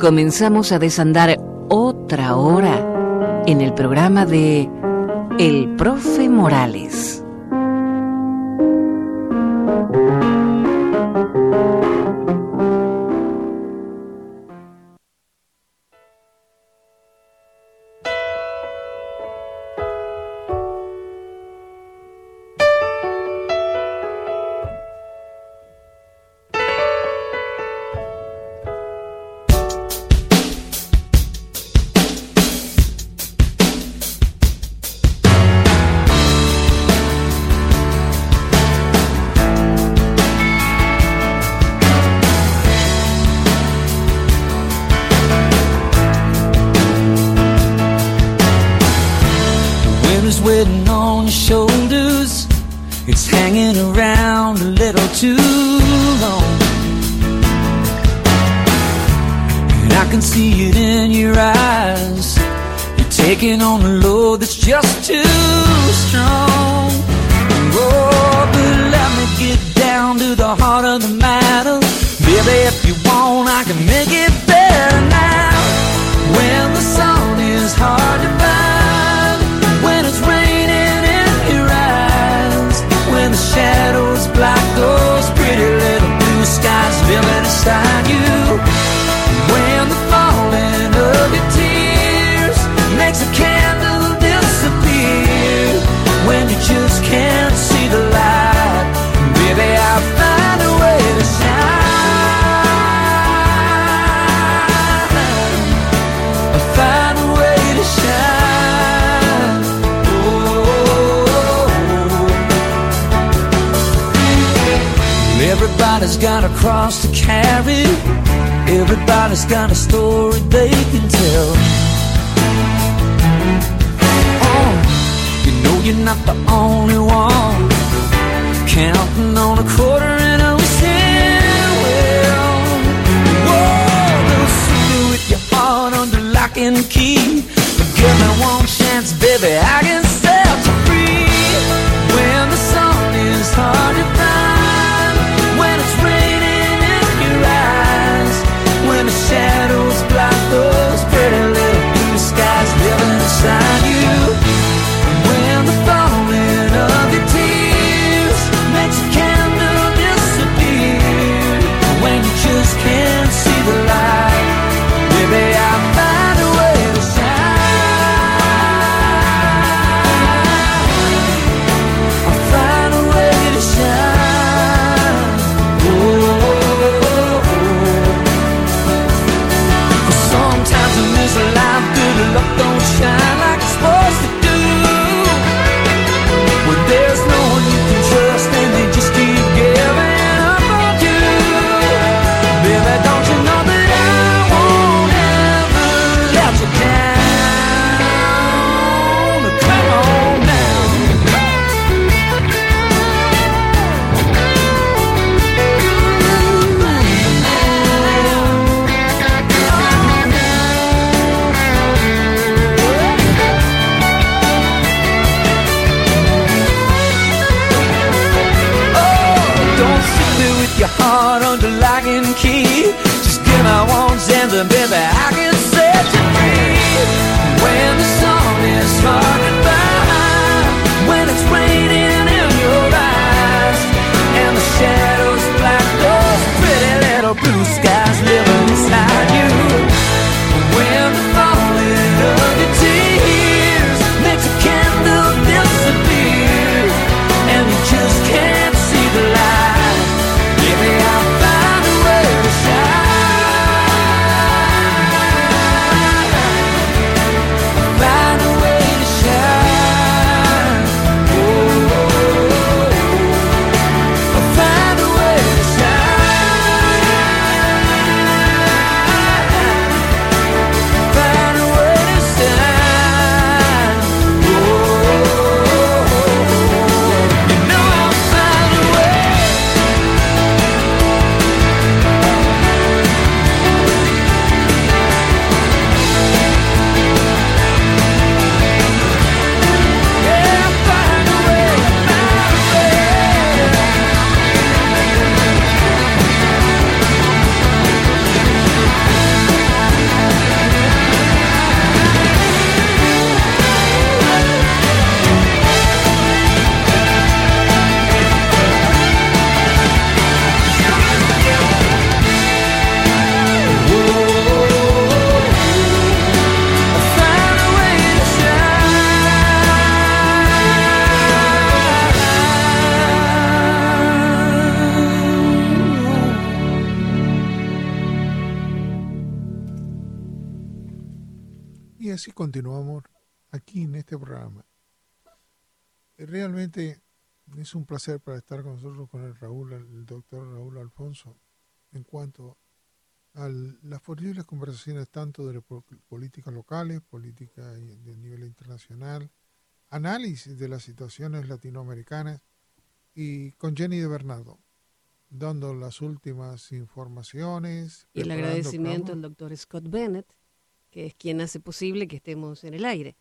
Comenzamos a desandar otra hora en el programa de El Profe Morales. got a cross to carry. Everybody's got a story they can tell. Oh, you know you're not the only one counting on a quarter and a cent. Well, whoa, they'll see with your heart under lock and key. Give me one chance, baby, I can. Así continuamos aquí en este programa. Realmente es un placer para estar con nosotros, con el Raúl, el doctor Raúl Alfonso, en cuanto a las posibles conversaciones tanto de políticas locales, política de nivel internacional, análisis de las situaciones latinoamericanas y con Jenny de Bernardo, dando las últimas informaciones. Y el agradecimiento al doctor Scott Bennett, que es quien hace posible que estemos en el aire.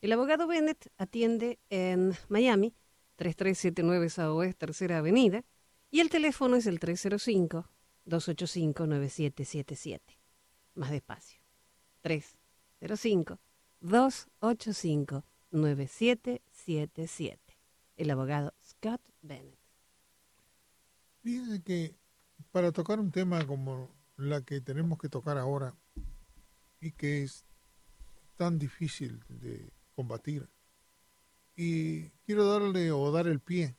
El abogado Bennett atiende en Miami, 3379 Southwest Tercera Avenida, y el teléfono es el 305-285-9777. Más despacio. 305-285-9777. El abogado Scott Bennett. Fíjense que para tocar un tema como la que tenemos que tocar ahora y que es tan difícil de combatir, y quiero darle o dar el pie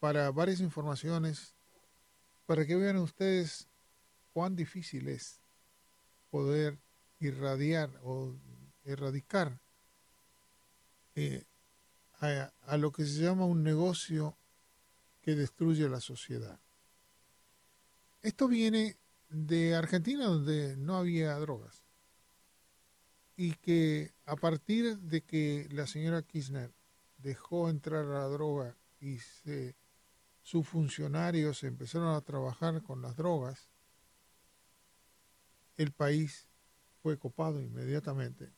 para varias informaciones para que vean ustedes cuán difícil es poder irradiar o erradicar eh, a, lo que se llama un negocio que destruye la sociedad. Esto viene de Argentina donde no había drogas y que a partir de que la señora Kirchner dejó entrar la droga y se, sus funcionarios empezaron a trabajar con las drogas, el país fue copado inmediatamente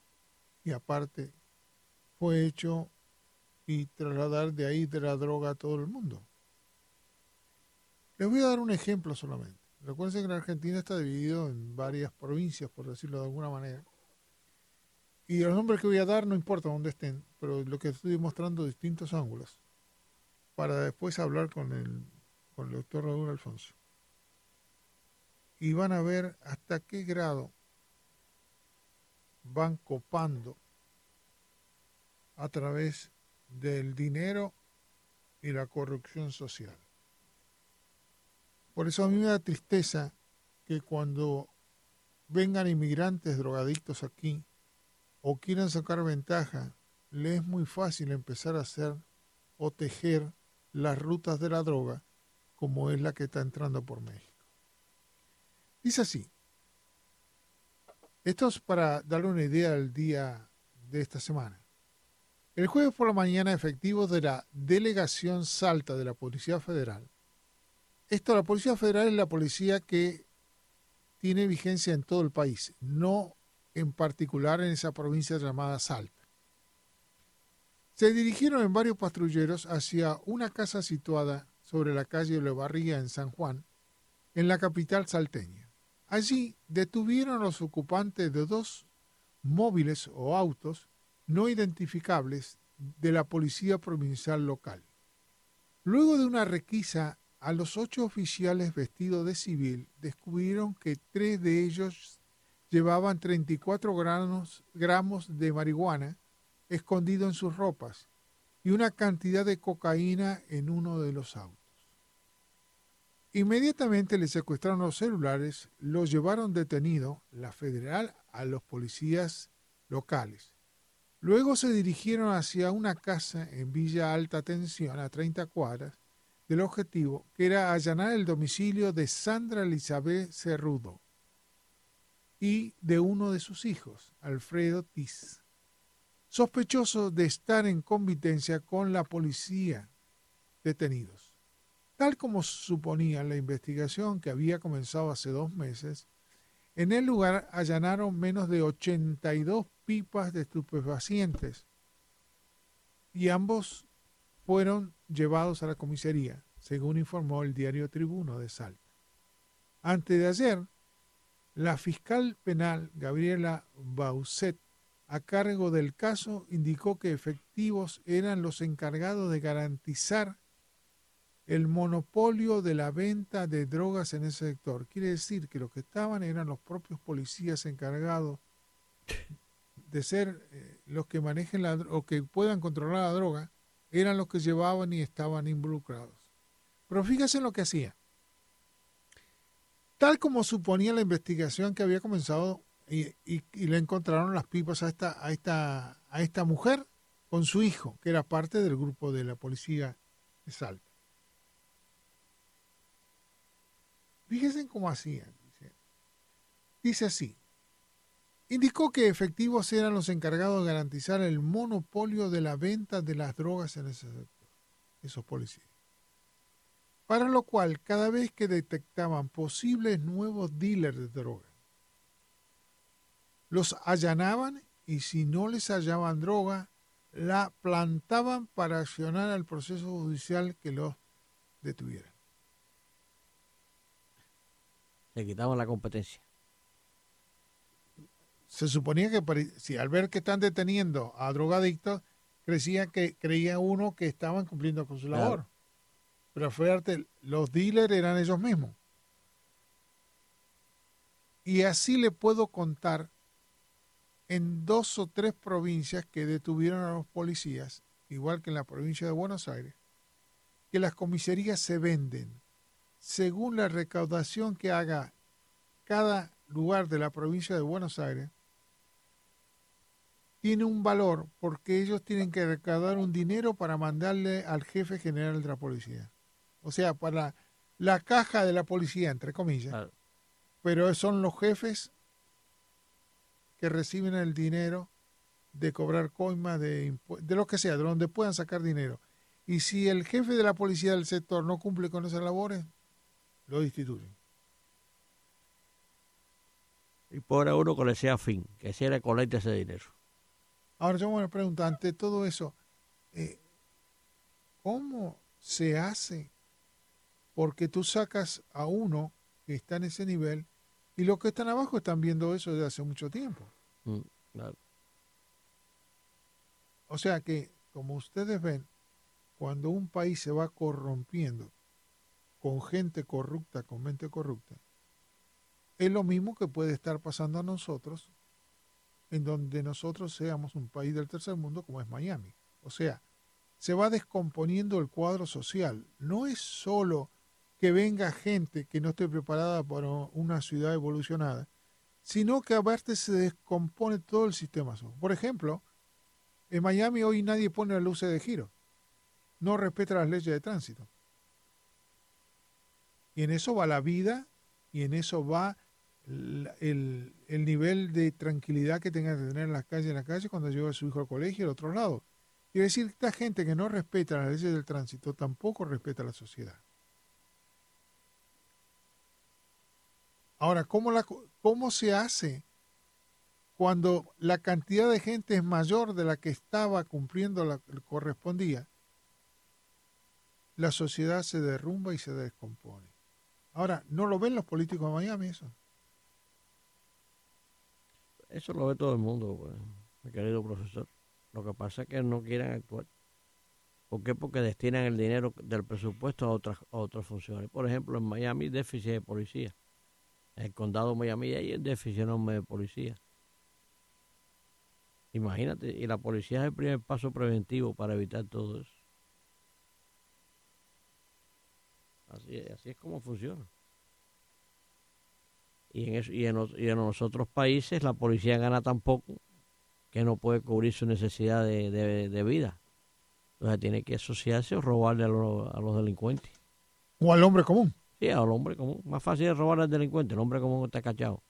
y aparte fue hecho y trasladar de ahí de la droga a todo el mundo. Les voy a dar un ejemplo solamente. Recuerden que la Argentina está dividido en varias provincias, por decirlo de alguna manera. Y los nombres que voy a dar no importa dónde estén, pero lo que estoy mostrando distintos ángulos para después hablar con el, doctor Raúl Alfonso. Y van a ver hasta qué grado van copando a través del dinero y la corrupción social. Por eso a mí me da tristeza que cuando vengan inmigrantes drogadictos aquí o quieran sacar ventaja, le es muy fácil empezar a hacer o tejer las rutas de la droga como es la que está entrando por México. Dice así, esto es para darle una idea del día de esta semana. El jueves por la mañana, efectivos de la Delegación Salta de la Policía Federal. Esto, la Policía Federal es la policía que tiene vigencia en todo el país, no en particular en esa provincia llamada Salta. Se dirigieron en varios patrulleros hacia una casa situada sobre la calle Levarría en San Juan, en la capital salteña. Allí detuvieron a los ocupantes de dos móviles o autos no identificables de la Policía Provincial local. Luego de una requisa a los ocho oficiales vestidos de civil, descubrieron que tres de ellos llevaban 34 gramos, de marihuana escondido en sus ropas y una cantidad de cocaína en uno de los autos. Inmediatamente le secuestraron los celulares, los llevaron detenido, la federal, a los policías locales. Luego se dirigieron hacia una casa en Villa Alta Tensión, a 30 cuadras, del objetivo, que era allanar el domicilio de Sandra Elizabeth Cerrudo y de uno de sus hijos, Alfredo Tiz, sospechoso de estar en convitencia con la policía detenidos. Tal como suponía la investigación que había comenzado hace dos meses, en el lugar allanaron menos de 82 pipas de estupefacientes y ambos fueron llevados a la comisaría, según informó el diario Tribuno de Salta. Antes de ayer, la fiscal penal Gabriela Bauset, a cargo del caso, indicó que efectivos eran los encargados de garantizar el monopolio de la venta de drogas en ese sector. Quiere decir que los que estaban eran los propios policías encargados de ser eh, los que manejen la o que puedan controlar la droga, eran los que llevaban y estaban involucrados. Pero fíjese en lo que hacía. Tal como suponía la investigación que había comenzado y, le encontraron las pipas a esta, a, esta, mujer con su hijo, que era parte del grupo de la policía de Salta. Fíjense cómo hacían. Dice así, indicó que efectivos eran los encargados de garantizar el monopolio de la venta de las drogas en ese sector, esos policías. Para lo cual, cada vez que detectaban posibles nuevos dealers de drogas, los allanaban y si no les hallaban droga, la plantaban para accionar al proceso judicial que los detuviera. Le quitaban la competencia. Se suponía que si al ver que están deteniendo a drogadictos, creía que creía uno que estaban cumpliendo con su labor. Pero fíjate, los dealers eran ellos mismos. Y así le puedo contar en dos o tres provincias que detuvieron a los policías, igual que en la provincia de Buenos Aires, que las comisarías se venden según la recaudación que haga cada lugar de la provincia de Buenos Aires, tiene un valor porque ellos tienen que recaudar un dinero para mandarle al jefe general de la policía. O sea, para la caja de la policía, entre comillas. Pero son los jefes que reciben el dinero de cobrar coimas, de, de lo que sea, de donde puedan sacar dinero. Y si el jefe de la policía del sector no cumple con esas labores, lo destituyen. Y por uno que le sea fin, que se le colecte ese dinero. Ahora yo me pregunto, ante todo eso, eh, ¿cómo se hace? Porque tú sacas a uno que está en ese nivel y los que están abajo están viendo eso desde hace mucho tiempo. Mm, o sea que, como ustedes ven, cuando un país se va corrompiendo con gente corrupta, con mente corrupta, es lo mismo que puede estar pasando a nosotros, en donde nosotros seamos un país del tercer mundo como es Miami. O sea, se va descomponiendo el cuadro social. No es solo que venga gente que no esté preparada para una ciudad evolucionada, sino que aparte se descompone todo el sistema. Por ejemplo, en Miami hoy nadie pone las luces de giro, no respeta las leyes de tránsito. Y en eso va la vida y en eso va el, nivel de tranquilidad que tenga que tener en las calles, en la calle cuando lleva a su hijo al colegio al otro lado. Quiere decir, esta gente que no respeta las leyes del tránsito tampoco respeta la sociedad. Ahora, ¿cómo, la, ¿cómo se hace cuando la cantidad de gente es mayor de la que estaba cumpliendo la que correspondía? La sociedad se derrumba y se descompone. Ahora, ¿no lo ven los políticos de Miami eso? Eso lo ve todo el mundo, pues, mi querido profesor. Lo que pasa es que no quieren actuar. ¿Por qué? Porque destinan el dinero del presupuesto a otras, a otras funciones. Por ejemplo, en Miami, déficit de policía el condado de Miami hay déficit enorme de policía. Imagínate, y la policía es el primer paso preventivo para evitar todo eso. Así así es como funciona. Y en, eso, y, en y en los otros países la policía gana tan poco que no puede cubrir su necesidad de, de, vida. Entonces tiene que asociarse o robarle a, a los delincuentes. O al hombre común. Sí, al hombre común. Más fácil es robar al delincuente. El hombre común está cachado.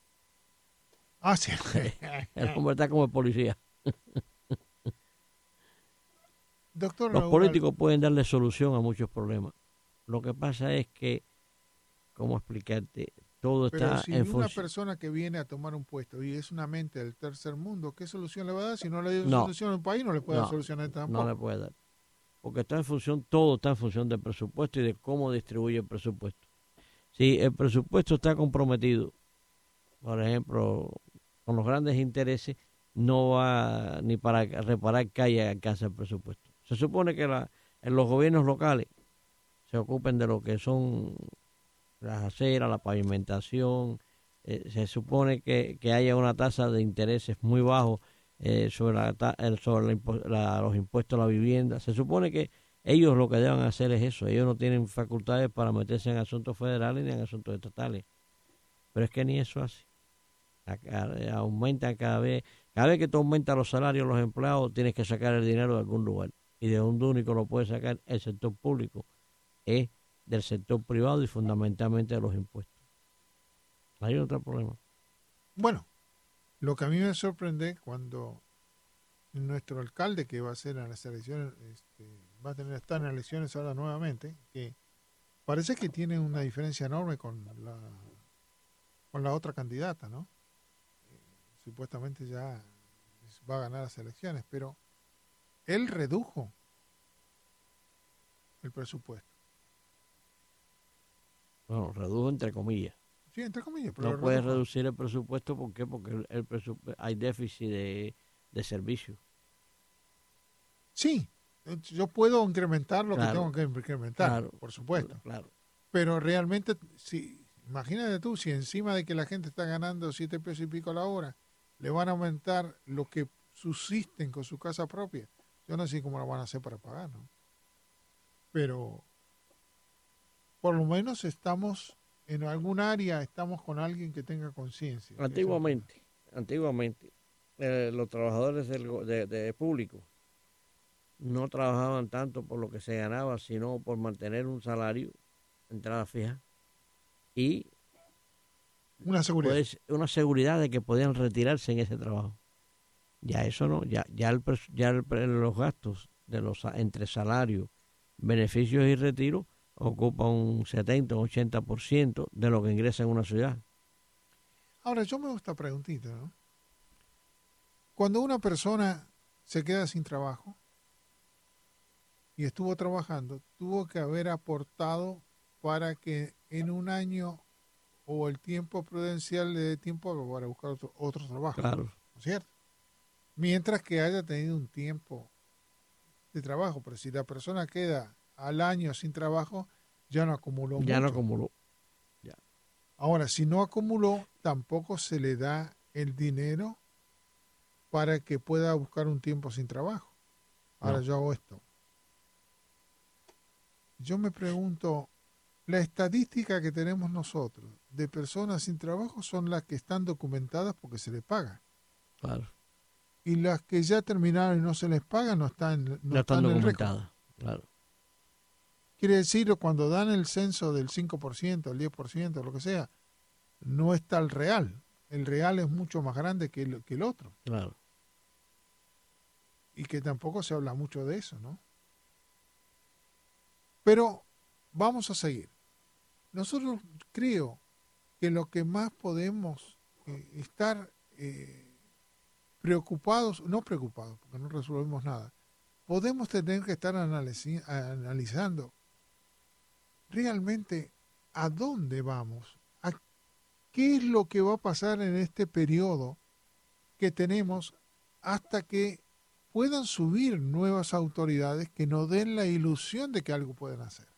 Ah, sí. el hombre está como el policía. Doctor Los políticos pueden darle solución a muchos problemas. Lo que pasa es que, ¿cómo explicarte? Todo está si una persona que viene a tomar un puesto y es una mente del tercer mundo, ¿qué solución le va a dar? Si no le da solución a un país, no le puede dar solución a tampoco. No le puede dar. Porque está en función, todo está en función del presupuesto y de cómo distribuye el presupuesto. Si el presupuesto está comprometido, por ejemplo, con los grandes intereses, no va ni para reparar calles alcanza el presupuesto. Se supone que la, en los gobiernos locales se ocupen de lo que son las aceras, la pavimentación, eh, se supone que, que, haya una tasa de intereses muy bajo eh, sobre, la, sobre los impuestos a la vivienda. Se supone que ellos lo que deben hacer es eso. Ellos no tienen facultades para meterse en asuntos federales ni en asuntos estatales. Pero es que ni eso hace. Aumenta cada vez, cada vez que tú aumentas los salarios de los empleados, tienes que sacar el dinero de algún lugar. Y de un único lo puede sacar el sector público, es del sector privado y fundamentalmente de los impuestos. Hay otro problema. Bueno, lo que a mí me sorprende cuando nuestro alcalde, que va a ser en las elecciones, este, va a tener estar en elecciones ahora nuevamente, que parece que tiene una diferencia enorme con la con la otra candidata, ¿no? supuestamente ya va a ganar las elecciones, pero él redujo el presupuesto. Bueno, redujo entre comillas. Sí, entre comillas. Pero no puede reducir el presupuesto, ¿por qué? Porque el, hay déficit de, de servicios. Sí, yo puedo incrementar lo que tengo que incrementar, por supuesto. Claro. Pero realmente, si, imagínate tú, si encima de que la gente está ganando siete pesos y pico a la hora, le van a aumentar lo que subsisten con su casa propia. Yo no sé cómo lo van a hacer para pagar, ¿no? Pero por lo menos estamos en algún área, estamos con alguien que tenga conciencia. Antiguamente, antiguamente, eh, los trabajadores del de, público no trabajaban tanto por lo que se ganaba, sino por mantener un salario, entrada fija, y una seguridad. una seguridad de que podían retirarse en ese trabajo. Ya eso no, ya, ya, el, ya los gastos de los entre salarios, beneficios y retiro ocupan un 70 o 80% de lo que ingresa en una ciudad. Ahora, yo me gusta preguntita, ¿no? Cuando una persona se queda sin trabajo y estuvo trabajando, tuvo que haber aportado para que en un año o el tiempo prudencial le dé tiempo para buscar otro, otro trabajo. Claro. ¿No es cierto? Mientras que haya tenido un tiempo de trabajo. Pero si la persona queda al año sin trabajo, ya no acumuló. Ya no acumuló. Ya. Ahora, si no acumuló, tampoco se le da el dinero para que pueda buscar un tiempo sin trabajo. Ahora yo hago esto. Yo me pregunto, la estadística que tenemos nosotros de personas sin trabajo son las que están documentadas porque se les paga. Claro. Y las que ya terminaron y no se les paga no están, no, están, documentadas. Claro. Quiere decir, cuando dan el censo del 5%, el 10%, lo que sea, no está el real. El real es mucho más grande que el, que el otro. Claro. Y que tampoco se habla mucho de eso, ¿no? Pero vamos a seguir. Nosotros creo que lo que más podemos eh, estar eh, preocupados, no preocupados, porque no resolvemos nada, podemos tener que estar analizando realmente a dónde vamos, a qué es lo que va a pasar en este periodo que tenemos hasta que puedan subir nuevas autoridades que nos den la ilusión de que algo pueden hacer.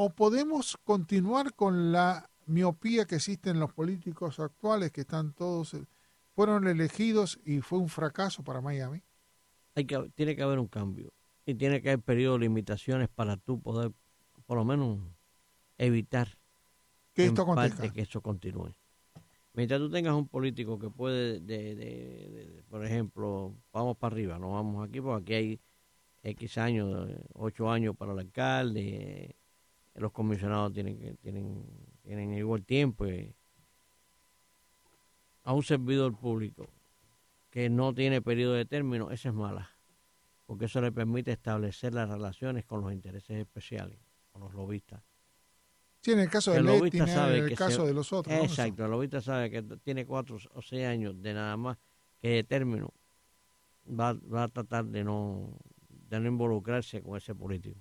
o podemos continuar con la miopía que existe en los políticos actuales que están todos fueron elegidos y fue un fracaso para Miami. Hay que, tiene que haber un cambio y tiene que haber periodo de limitaciones para tú poder por lo menos evitar que esto que eso continúe. Mientras tú tengas un político que puede, de, por ejemplo, vamos para arriba, no vamos aquí porque aquí hay X años, ocho años para el alcalde, los comisionados tienen tienen tienen igual tiempo a un servidor público que no tiene periodo de término, esa es mala, porque eso le permite establecer las relaciones con los intereses especiales, con los lobistas. Sí, en el caso de ley, tiene en el caso de los otros. Exacto, el lobista sabe que tiene cuatro o seis años de nada más que de término, va, va a tratar de no, de no involucrarse con ese político,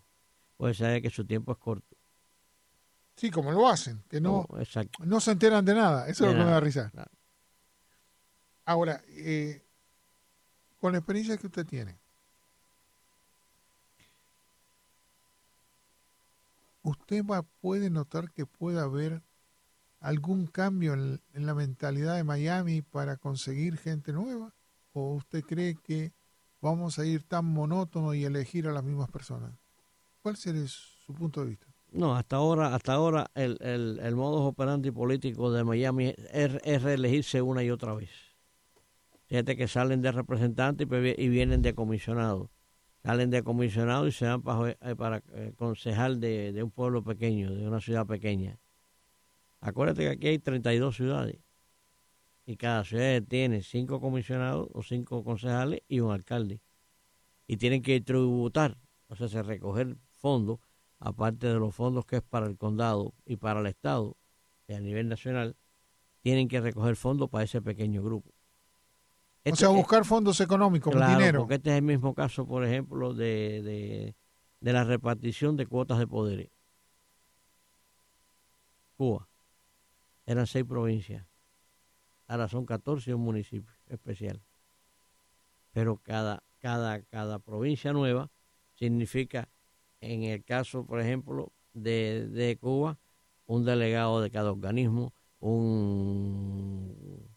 pues sabe que su tiempo es corto Sí, como lo hacen, que no, no, se enteran de nada. Eso es lo que me da risa. Ahora, eh, con la experiencia que usted tiene, ¿usted va, puede notar que puede haber algún cambio en, la mentalidad de Miami para conseguir gente nueva? ¿O usted cree que vamos a ir tan monótono y elegir a las mismas personas? ¿Cuál sería su punto de vista? No, hasta ahora, hasta ahora el, el, el modus operandi político de Miami es, es reelegirse una y otra vez. Fíjate que salen de representantes y, y vienen de comisionados. Salen de comisionados y se van para, eh, eh, concejal de, de un pueblo pequeño, de una ciudad pequeña. Acuérdate que aquí hay 32 ciudades y cada ciudad tiene cinco comisionados o cinco concejales y un alcalde. Y tienen que tributar, o sea, se recoger fondos aparte de los fondos que es para el condado y para el estado, y a nivel nacional, tienen que recoger fondos para ese pequeño grupo. O sea, buscar fondos económicos, claro, dinero. Porque este es el mismo caso, por ejemplo, de, de, de la repartición de cuotas de poderes. Cuba. Eran seis provincias. Ahora son 14 un municipio especial. Pero cada, cada, cada provincia nueva significa en el caso, por ejemplo, de, de Cuba, un delegado de cada organismo, un...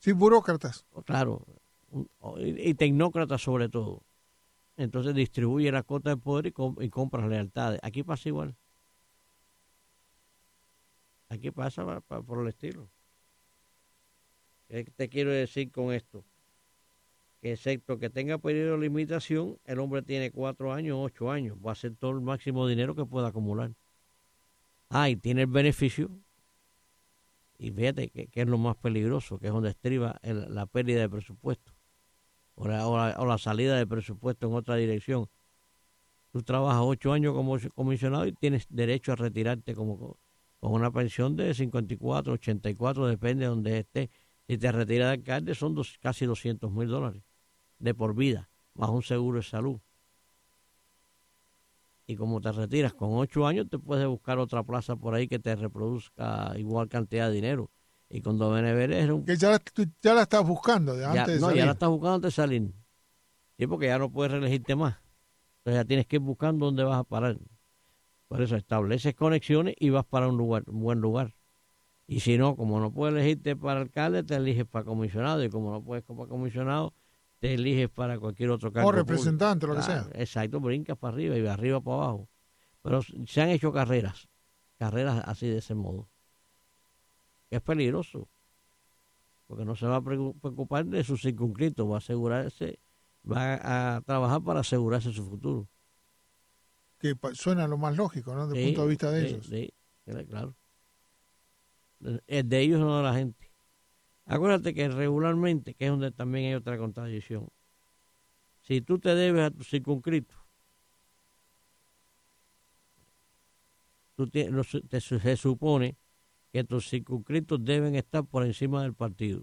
Sí, burócratas. Claro, un, y, tecnócratas sobre todo. Entonces distribuye la cuota de poder y, comp y compra lealtades. Aquí pasa igual. Aquí pasa pa, pa, por el estilo. ¿Qué te quiero decir con esto? que excepto que tenga periodo de limitación, el hombre tiene cuatro años, ocho años, va a ser todo el máximo dinero que pueda acumular. Ah, y tiene el beneficio, y fíjate que, que es lo más peligroso, que es donde estriba la pérdida de presupuesto, o la, o, la, o la, salida de presupuesto en otra dirección. Tú trabajas ocho años como comisionado y tienes derecho a retirarte como con una pensión de 54, 84, depende de donde estés. Si te retiras de alcalde son dos, casi 200 mil dólares de por vida, más un seguro de salud. Y como te retiras con ocho años, te puedes buscar otra plaza por ahí que te reproduzca igual cantidad de dinero. Y cuando viene a ver es un... Que ya, tú ya la estás buscando de antes ya, de No, salir. ya la estás buscando antes de salir. Sí, porque ya no puedes reelegirte más. Entonces ya tienes que ir buscando dónde vas a parar. Por eso estableces conexiones y vas para un lugar, un buen lugar. Y si no, como no puedes elegirte para alcalde, te eliges para comisionado. Y como no puedes para comisionado, te eliges para cualquier otro cargo. O representante, público. lo que sea. Exacto, brincas para arriba y de arriba para abajo. Pero se han hecho carreras, carreras así de ese modo. Es peligroso, porque no se va a preocupar de su circunscrito, va a asegurarse, va a trabajar para asegurarse su futuro. Que suena lo más lógico, ¿no? Desde el punto de vista de sí, ellos. Sí, claro. Es de ellos, no de la gente. Acuérdate que regularmente, que es donde también hay otra contradicción, si tú te debes a tu circunscrito, tú te, te, se supone que tus circunscritos deben estar por encima del partido.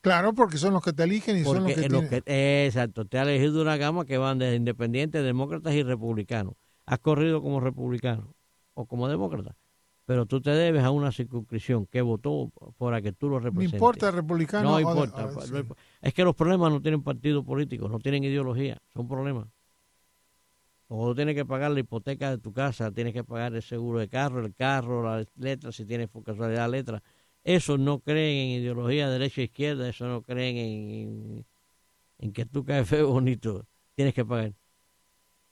Claro, porque son los que te eligen y porque son los que, los que Exacto, te ha elegido una gama que van desde independientes, demócratas y republicanos. Has corrido como republicano o como demócrata pero tú te debes a una circunscripción que votó para que tú lo representes. No importa republicano. No importa. Sí. Es que los problemas no tienen partido político, no tienen ideología, son problemas. O tú tienes que pagar la hipoteca de tu casa, tienes que pagar el seguro de carro, el carro, las letras, si tienes por casualidad letras. Eso no creen en ideología derecha e izquierda, eso no creen en, en, en que tú caes feo bonito. Tienes que pagar.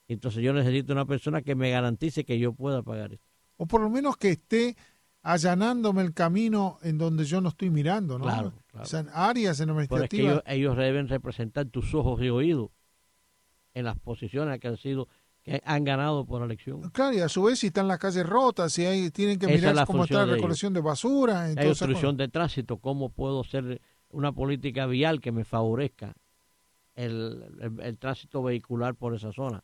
Entonces yo necesito una persona que me garantice que yo pueda pagar esto o por lo menos que esté allanándome el camino en donde yo no estoy mirando, ¿no? Claro, claro. O sea, áreas en administrativas. Es que ellos, ellos, deben representar tus ojos y oídos en las posiciones que han sido que han ganado por elección. Claro, y a su vez si están las calles rotas, si hay, tienen que mirar es cómo está la recolección de, de basura. Hay obstrucción de tránsito, cómo puedo hacer una política vial que me favorezca el, el, el tránsito vehicular por esa zona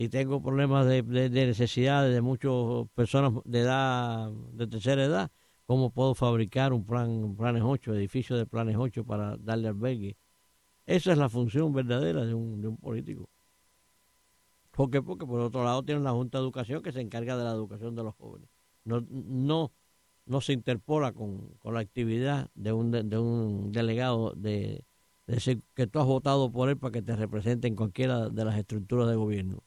si tengo problemas de, de, de necesidades de muchas personas de edad, de tercera edad, ¿cómo puedo fabricar un plan, planes 8, edificio de planes 8 para darle albergue? Esa es la función verdadera de un, de un político. ¿Por qué? Porque por otro lado tienen la Junta de Educación que se encarga de la educación de los jóvenes. No, no, no se interpola con, con la actividad de un, de, de un delegado de, de decir que tú has votado por él para que te represente en cualquiera de las estructuras de gobierno.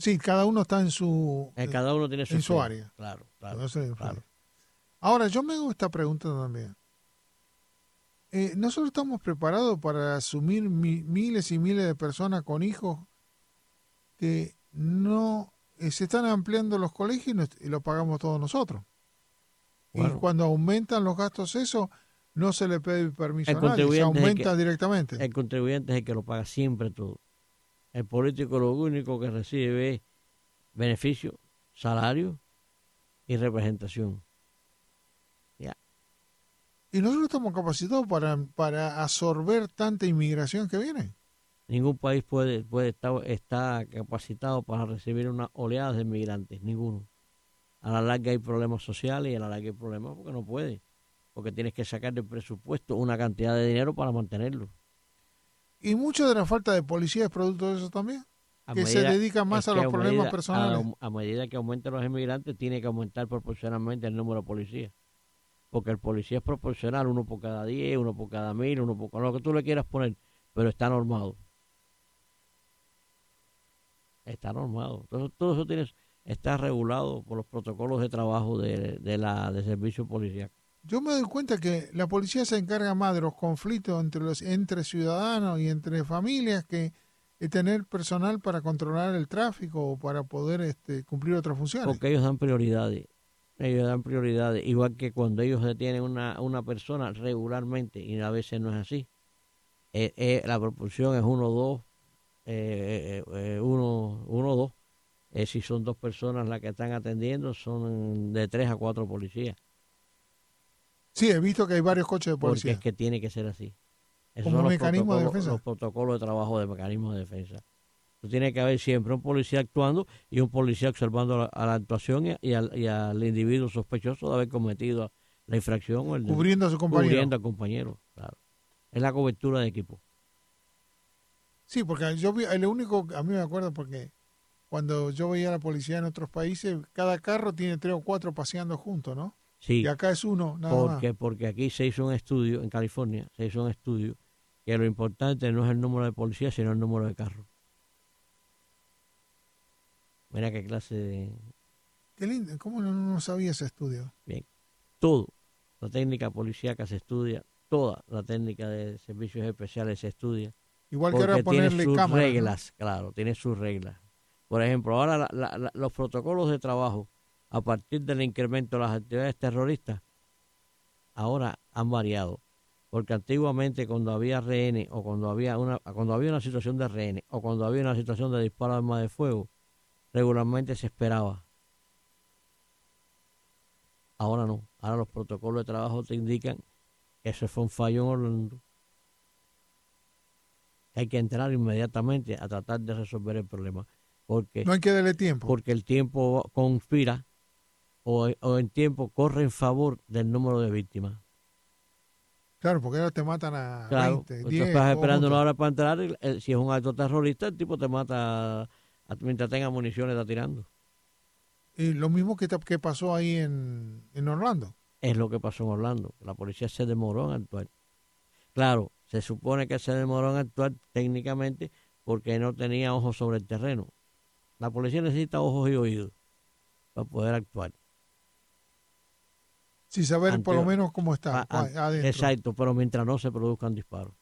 Sí, cada uno está en su, eh, cada uno tiene su, en su área. Claro, claro, claro, Ahora, yo me hago esta pregunta también. Eh, ¿Nosotros estamos preparados para asumir mi, miles y miles de personas con hijos que no eh, se están ampliando los colegios y, nos- y lo pagamos todos nosotros. Y cuando aumentan los gastos eso, no se le pide permiso El a nadie, se aumenta que- directamente. El contribuyente es el que lo paga siempre todo. El político lo único que recibe es beneficio, salario y representación. Y nosotros estamos capacitados para, para absorber tanta inmigración que viene. Ningún país puede, puede estar está capacitado para recibir una oleada de inmigrantes, ninguno. A la larga hay problemas sociales y a la larga hay problemas porque no puede, porque tienes que sacar del presupuesto una cantidad de dinero para mantenerlo. Y mucho de la falta de policía es producto de eso también. A Que se dedica más a los problemas medida- personales. A, a medida que aumentan los inmigrantes, tiene que aumentar proporcionalmente el número de policías. Porque el policía es proporcional, uno por cada 10, uno por cada mil, uno por lo que tú le quieras poner, pero está normado. Está normado. Entonces, todo eso tiene, está regulado por los protocolos de trabajo de, de la de servicio policial. Yo me doy cuenta que la policía se encarga más de los conflictos entre los entre ciudadanos y entre familias que de tener personal para controlar el tráfico o para poder este, cumplir otras funciones. Porque ellos dan prioridades. Ellos dan prioridades. Igual que cuando ellos detienen una, una persona regularmente, y a veces no es así. Eh, eh, la proporción es 1-2, eh, eh, 1-2. Eh, si son dos personas las que están atendiendo, son de 3 a 4 policías. Sí, he visto que hay varios coches de Porque policía. es que tiene que ser así. Esos Como son los mecanismo de protocolos- defensa. Los protocolos de trabajo de mecanismo de defensa. Tiene que haber siempre un policía actuando y un policía observando la, a la actuación y, al, y al individuo sospechoso de haber cometido la infracción o el del- cubriendo a su compañero. cubriendo al compañero. Claro. Es la cobertura de equipo. Sí, porque yo vi, el único, a mí me acuerdo porque cuando yo veía a la policía en otros países, cada carro tiene tres o cuatro paseando juntos, ¿no? Sí, Y acá es uno, nada más. porque, porque aquí se hizo un estudio, en California, se hizo un estudio que lo importante no es el número de policías, sino el número de carros. Mira qué clase de, Qué lindo, ¿cómo no, no sabía ese estudio? todo, la técnica policíaca se estudia, toda la técnica de servicios especiales se estudia, Igual que porque ahora tiene ponerle sus cámaras. ¿no? reglas, claro, tiene sus reglas. Por ejemplo, ahora la- la- la- los protocolos de trabajo, a partir del incremento de las actividades terroristas, ahora han variado. Porque antiguamente cuando había rehenes o cuando había una cuando había una situación de rehenes o cuando había una situación de disparo de arma de fuego, regularmente se esperaba. Ahora no. Ahora los protocolos de trabajo te indican que ese fue un fallo en Orlando. Hay que entrar inmediatamente a tratar de resolver el problema. Porque, No hay que darle tiempo. porque el tiempo conspira o, o el tiempo corre en favor del número de víctimas. Claro, porque ahora te matan a Claro, 20, tú 10. estás esperando una hora para entrar. y, eh, si es un acto terrorista, el tipo te mata mientras tenga municiones, está tirando. Y lo mismo que, te- que pasó ahí en, en Orlando. Es lo que pasó en Orlando. La policía se demoró en actuar. Claro, se supone que se demoró en actuar técnicamente porque no tenía ojos sobre el terreno. La policía necesita ojos y oídos para poder actuar. Sin saber por lo menos cómo está Ah, adentro. Exacto, pero mientras no se produzcan disparos.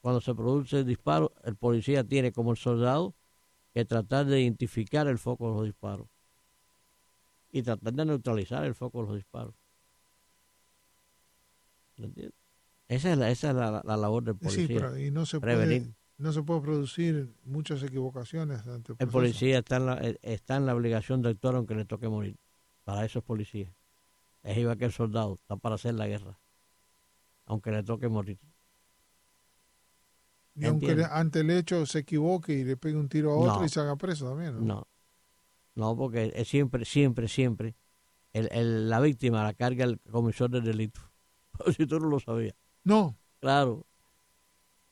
Cuando se produce el disparo, el policía tiene como el soldado que tratar de identificar el foco de los disparos y tratar de neutralizar el foco de los disparos. ¿Me entiendes? Esa es la, esa es la, la labor del policía. Sí, pero y no se Prevenir. puede no se puede producir muchas equivocaciones ante el, policía está en, la, eh, está en la obligación de actuar aunque le toque morir. Para eso es policía. Es igual que el soldado, está para hacer la guerra. Aunque le toque morir. Y aunque ante el hecho se equivoque y le pegue un tiro a otro No. y se haga preso también. ¿no? No, no, porque es siempre, siempre, siempre el, el- la víctima la carga el comisor del delito. si tú no lo sabías. No, Claro.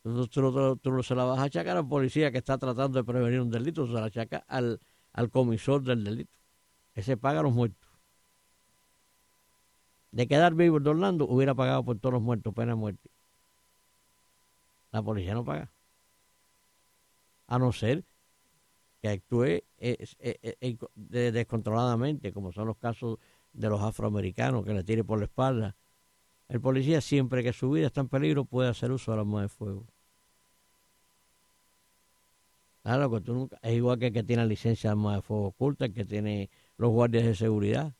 Tú, tú no- tú no se la vas a achacar al policía que está tratando de prevenir un delito, se la achaca al, al comisor del delito. Ese paga a los muertos. De quedar vivo el de Orlando, hubiera pagado por todos los muertos, pena de muerte. La policía no paga. A no ser que actúe eh, eh, eh, de- descontroladamente, como son los casos de los afroamericanos, que le tire por la espalda. El policía, siempre que su vida está en peligro, puede hacer uso del arma de fuego. Claro, que tú nunca, es igual que el que tiene licencia de arma de fuego oculta, el que tiene los guardias de seguridad.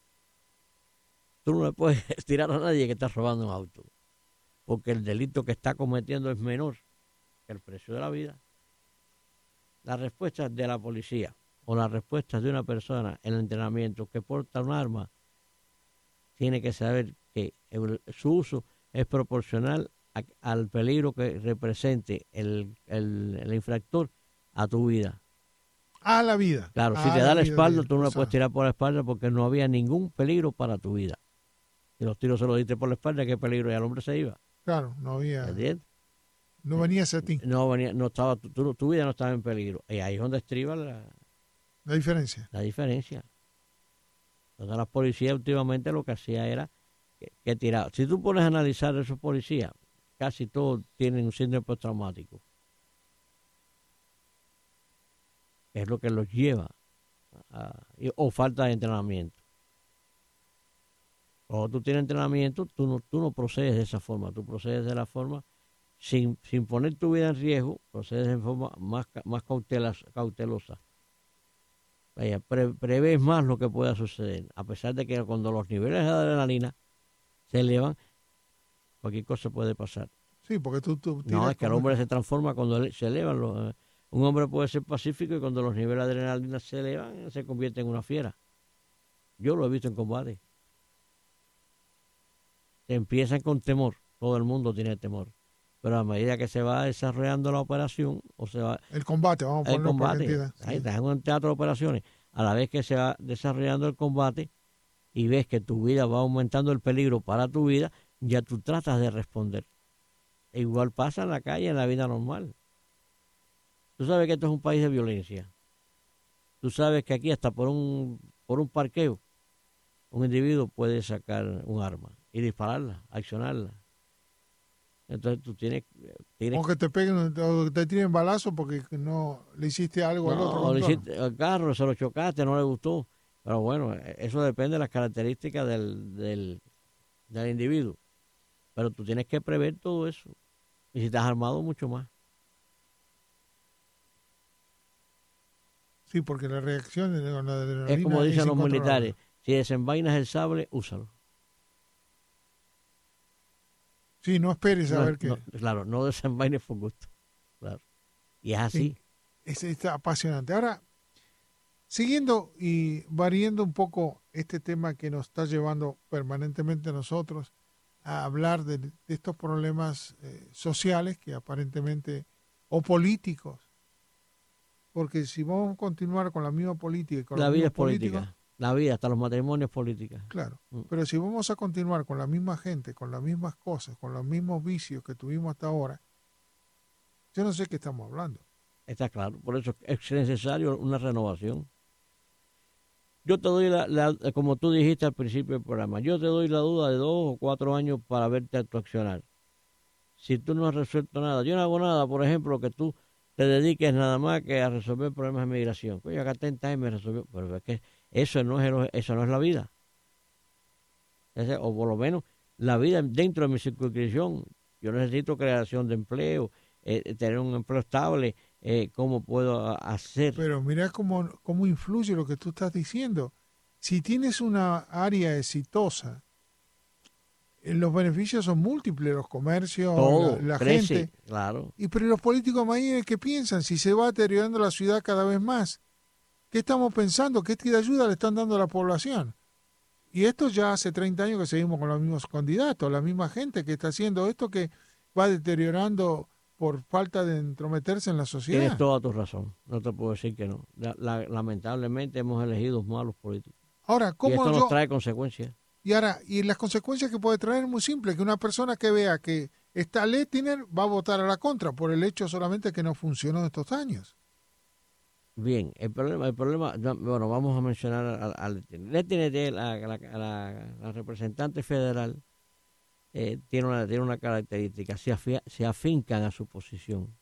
Tú no le puedes tirar a nadie que está robando un auto, porque el delito que está cometiendo es menor que el precio de la vida. La respuesta de la policía o la respuesta de una persona en el entrenamiento que porta un arma tiene que saber que su uso es proporcional al peligro que represente el, el, infractor a tu vida. A la vida. Claro, si te da la, espalda, tú no la puedes tirar por la espalda porque no había ningún peligro para tu vida. Si los tiros se los diste por la espalda, ¿qué peligro? Y el hombre se iba. Claro, no había. No venía a ti. No venía, no estaba, tu, tu, vida no estaba en peligro. Y ahí es donde estriba la, la diferencia. La diferencia. Entonces la policía últimamente lo que hacía era que, tiraba. Si tú pones a analizar a esos policías, casi todos tienen un síndrome postraumático. Es lo que los lleva. o falta de entrenamiento. Cuando tú tienes entrenamiento, tú no, tú no procedes de esa forma, tú procedes de la forma sin, sin poner tu vida en riesgo, procedes en forma más, más cautelosa. Vaya, prevés más lo que pueda suceder, a pesar de que cuando los niveles de adrenalina se elevan, cualquier cosa puede pasar. Sí, porque tú... tú no, es que el hombre se transforma cuando se elevan. Los, eh, un hombre puede ser pacífico y cuando los niveles de adrenalina se elevan, se convierte en una fiera. Yo lo he visto en combate. Empiezan con temor, todo el mundo tiene temor. Pero a medida que se va desarrollando la operación, o se va... El combate, vamos a ponerlo el combate, ahí estás en un teatro de operaciones. A la vez que se va desarrollando el combate y ves que tu vida va aumentando el peligro para tu vida, ya tú tratas de responder. E igual pasa en la calle, en la vida normal. Tú sabes que esto es un país de violencia. Tú sabes que aquí hasta por un, por un parqueo, un individuo puede sacar un arma y dispararla, accionarla. Entonces tú tienes... tienes o que te peguen o te tiren balazo porque no le hiciste algo al otro. O le hiciste al carro, se lo chocaste, no le gustó. Pero bueno, eso depende de las características del, del, del individuo. Pero tú tienes que prever todo eso. Y si estás armado, mucho más. Sí, porque la reacción de la Es como dicen los militares, si desenvainas el sable, úsalo. Sí, no esperes a ver qué. claro, no desenvaines por gusto. Claro. Y es así. es, apasionante. Ahora, siguiendo y variando un poco este tema que nos está llevando permanentemente a nosotros a hablar de, estos problemas eh, sociales que aparentemente, o políticos, porque si vamos a continuar con la misma política y con la vida es política la vida, hasta los matrimonios políticos. Claro, mm. pero si vamos a continuar con la misma gente, con las mismas cosas, con los mismos vicios que tuvimos hasta ahora, yo no sé qué estamos hablando. Está claro, por eso es necesario una renovación. Yo te doy la, como tú dijiste al principio del programa, yo te doy la duda de dos o cuatro años para verte accionar. Si tú no has resuelto nada, yo no hago nada, por ejemplo, que tú te dediques nada más que a resolver problemas de migración. Yo acá tentas y me resolvió, pero es que eso no es, eso no es la vida. o por lo menos la vida dentro de mi circunscripción. Yo necesito creación de empleo, eh, tener un empleo estable, eh, cómo puedo hacer. Pero mira cómo, cómo influye lo que tú estás diciendo. Si tienes una área exitosa, eh, los beneficios son múltiples, los comercios, la, gente. Claro. Y pero los políticos mañana ¿qué piensan? Si se va deteriorando la ciudad cada vez más, ¿Qué estamos pensando? ¿Qué tipo de ayuda le están dando a la población? Y esto ya hace 30 años que seguimos con los mismos candidatos, la misma gente que está haciendo esto que va deteriorando por falta de entrometerse en la sociedad. Tienes toda tu razón, no te puedo decir que no. lamentablemente hemos elegido malos políticos. Ahora, ¿cómo y esto nos trae consecuencias. Y ahora, y las consecuencias que puede traer es muy simple, que una persona que vea que está Lettiner va a votar a la contra por el hecho solamente que no funcionó estos años. Bien, el problema, el problema, bueno, vamos a mencionar al, la, la, representante federal eh, tiene, una, tiene una característica, se, se afincan a su posición.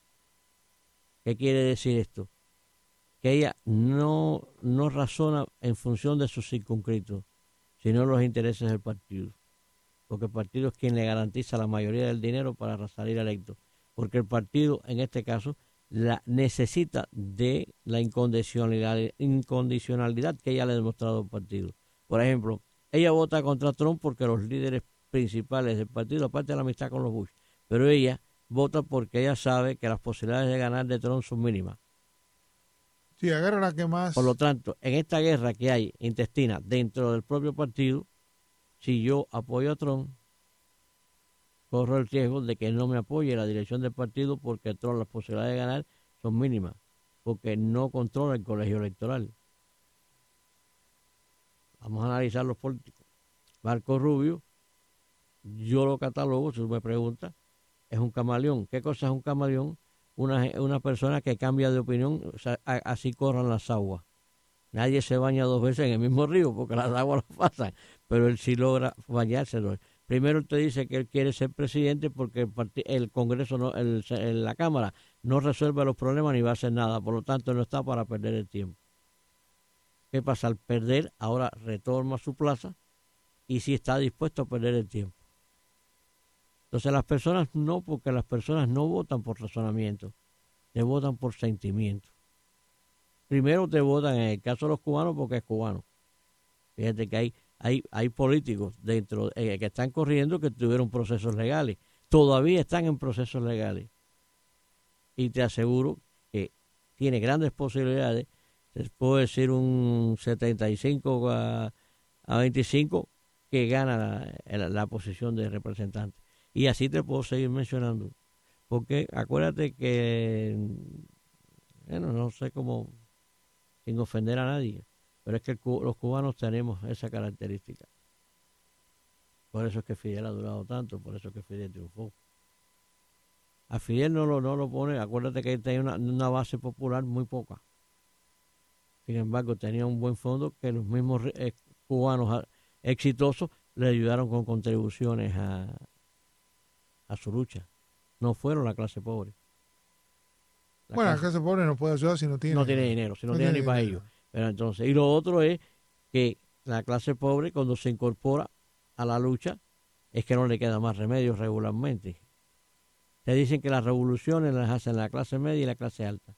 ¿Qué quiere decir esto? Que ella no, no razona en función de sus circunscritos, sino los intereses del partido. Porque el partido es quien le garantiza la mayoría del dinero para salir electo. Porque el partido, en este caso, la necesita de la incondicionalidad, que ella le ha demostrado al partido. Por ejemplo, ella vota contra Trump porque los líderes principales del partido, aparte de la amistad con los Bush, pero ella vota porque ella sabe que las posibilidades de ganar de Trump son mínimas. Por lo tanto, en esta guerra que hay intestina dentro del propio partido, si yo apoyo a Trump, corro el riesgo de que no me apoye la dirección del partido porque Trump las posibilidades de ganar son mínimas, porque no controla el colegio electoral. Vamos a analizar los políticos. Marco Rubio, yo lo catalogo, si me preguntas, es un camaleón. ¿Qué cosa es un camaleón? Una, una persona que cambia de opinión, así corran las aguas. Nadie se baña dos veces en el mismo río porque las aguas lo pasan, pero él sí logra bañarse. Primero te dice que él quiere ser presidente porque el, el Congreso, no, el, la Cámara, no resuelve los problemas ni va a hacer nada, por lo tanto no está para perder el tiempo. ¿Qué pasa? Al perder, ahora retorna a su plaza y sí está dispuesto a perder el tiempo. Entonces las personas no, porque las personas no votan por razonamiento, te votan por sentimiento. Primero te votan, en el caso de los cubanos, porque es cubano. Fíjate que hay, hay, hay políticos dentro eh, que están corriendo que tuvieron procesos legales. Todavía están en procesos legales. Y te aseguro que tiene grandes posibilidades les puedo decir un 75 a, a 25 que gana la, posición de representante. Y así te puedo seguir mencionando. Porque acuérdate que, bueno, no sé cómo, sin ofender a nadie, pero es que los cubanos tenemos esa característica. Por eso es que Fidel ha durado tanto, por eso es que Fidel triunfó. A Fidel no lo, no lo pone, acuérdate que tiene una, una base popular muy poca. Sin embargo, tenía un buen fondo que los mismos eh, cubanos ah, exitosos le ayudaron con contribuciones a, a su lucha. No fueron la clase pobre. bueno, la clase pobre no puede ayudar si no tiene, no tiene dinero, si no, tiene, ni para ellos. Pero entonces, y lo otro es que la clase pobre cuando se incorpora a la lucha es que no le queda más remedio regularmente. Te dicen que las revoluciones las hacen la clase media y la clase alta.